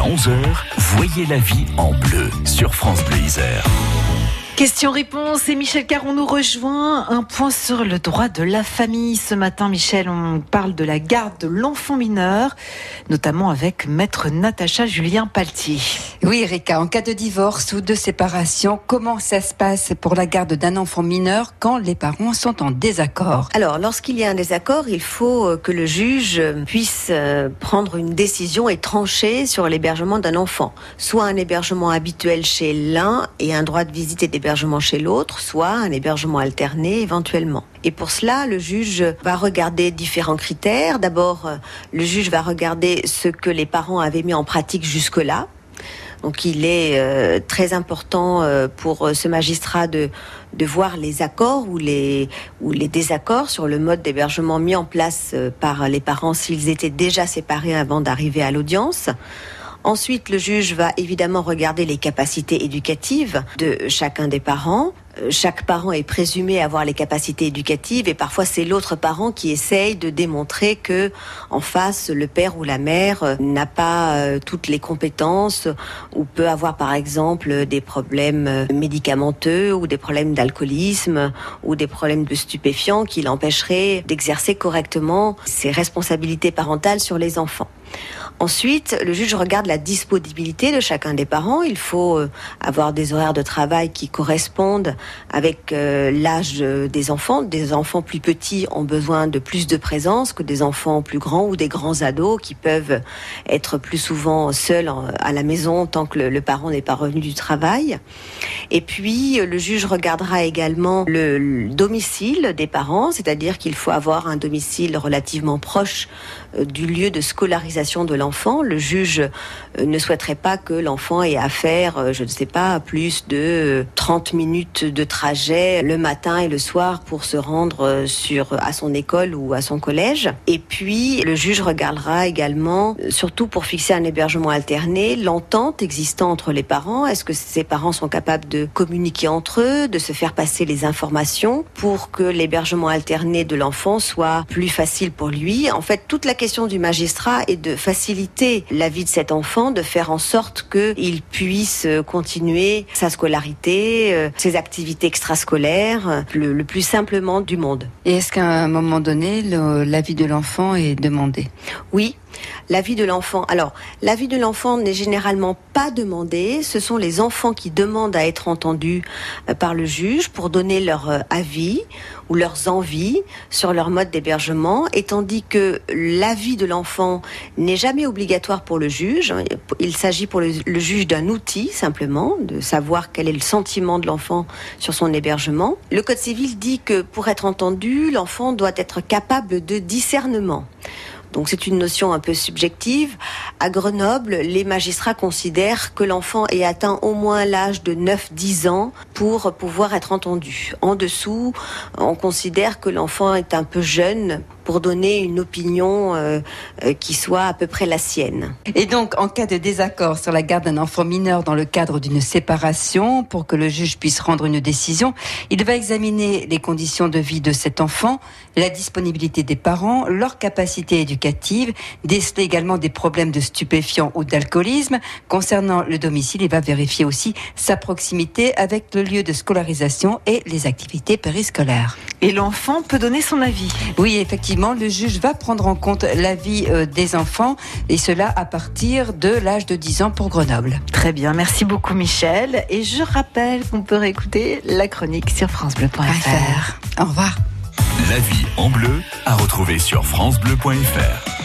Jusqu'à 11h, voyez la vie en bleu sur France Bleu Isère. Question-réponse et Michel Caron nous rejoint. Un point sur le droit de la famille. Ce matin, Michel, on parle de la garde de l'enfant mineur, notamment avec maître Natacha Julien Paltier. Oui, Erika, en cas de divorce ou de séparation, comment ça se passe pour la garde d'un enfant mineur quand les parents sont en désaccord? Alors, lorsqu'il y a un désaccord, il faut euh, que le juge puisse euh, prendre une décision et trancher sur l'hébergement d'un enfant. Soit un hébergement habituel chez l'un et un droit de visite et d'hébergement chez l'autre, soit un hébergement alterné éventuellement. Et pour cela, le juge va regarder différents critères. D'abord, euh, le juge va regarder ce que les parents avaient mis en pratique jusque-là. Donc il est euh, très important euh, pour ce magistrat de, de voir les accords ou les, ou les désaccords sur le mode d'hébergement mis en place par les parents s'ils étaient déjà séparés avant d'arriver à l'audience. Ensuite, le juge va évidemment regarder les capacités éducatives de chacun des parents. Euh, chaque parent est présumé avoir les capacités éducatives et parfois c'est l'autre parent qui essaye de démontrer que en face le père ou la mère euh, n'a pas euh, toutes les compétences ou peut avoir par exemple des problèmes médicamenteux ou des problèmes d'alcoolisme ou des problèmes de stupéfiants qui l'empêcheraient d'exercer correctement ses responsabilités parentales sur les enfants. Ensuite, le juge regarde la disponibilité de chacun des parents. Il faut euh, avoir des horaires de travail qui correspondent avec euh, l'âge des enfants. Des enfants plus petits ont besoin de plus de présence que des enfants plus grands ou des grands ados qui peuvent être plus souvent seuls à la maison tant que le parent n'est pas revenu du travail. Et puis, le juge regardera également le domicile des parents, c'est-à-dire qu'il faut avoir un domicile relativement proche euh, du lieu de scolarisation de l'enfant. Le juge euh, ne souhaiterait pas que l'enfant ait à faire, euh, je ne sais pas, plus de 30 minutes de trajet le matin et le soir pour se rendre sur, à son école ou à son collège. Et puis, le juge regardera également, surtout pour fixer un hébergement alterné, l'entente existant entre les parents. Est-ce que ces parents sont capables de communiquer entre eux, de se faire passer les informations pour que l'hébergement alterné de l'enfant soit plus facile pour lui? En fait, toute la question du magistrat est de faciliter la vie de cet enfant, de faire en sorte qu'il puisse continuer sa scolarité, euh, ses activités extrascolaires, le, le plus simplement du monde. Et est-ce qu'à un moment donné, l'avis de l'enfant est demandé Oui, la vie de l'enfant. Alors, la vie de l'enfant n'est généralement pas demandée. Ce sont les enfants qui demandent à être entendus euh, par le juge pour donner leur euh, avis ou leurs envies sur leur mode d'hébergement, et tandis que l'avis de l'enfant n'est jamais obligatoire pour le juge. Il s'agit pour le, le juge d'un outil simplement, de savoir quel est le sentiment de l'enfant sur son hébergement. Le Code civil dit que pour être entendu, l'enfant doit être capable de discernement. Donc c'est une notion un peu subjective. À Grenoble, les magistrats considèrent que l'enfant ait atteint au moins l'âge de 9-10 ans pour pouvoir être entendu. En dessous, on considère que l'enfant est un peu jeune pour donner une opinion euh, euh, qui soit à peu près la sienne. Et donc, en cas de désaccord sur la garde d'un enfant mineur dans le cadre d'une séparation, pour que le juge puisse rendre une décision, il va examiner les conditions de vie de cet enfant, la disponibilité des parents, leur capacité éducative, déceler également des problèmes de stupéfiants ou d'alcoolisme. Concernant le domicile, il va vérifier aussi sa proximité avec le lieu de scolarisation et les activités périscolaires. Et l'enfant peut donner son avis? Oui, effectivement le juge va prendre en compte l'avis euh, des enfants et cela à partir de l'âge de 10 ans pour Grenoble. Très bien, merci beaucoup Michel. Et je rappelle qu'on peut réécouter la chronique sur francebleu.fr. Au revoir. La vie en bleu à retrouver sur francebleu.fr.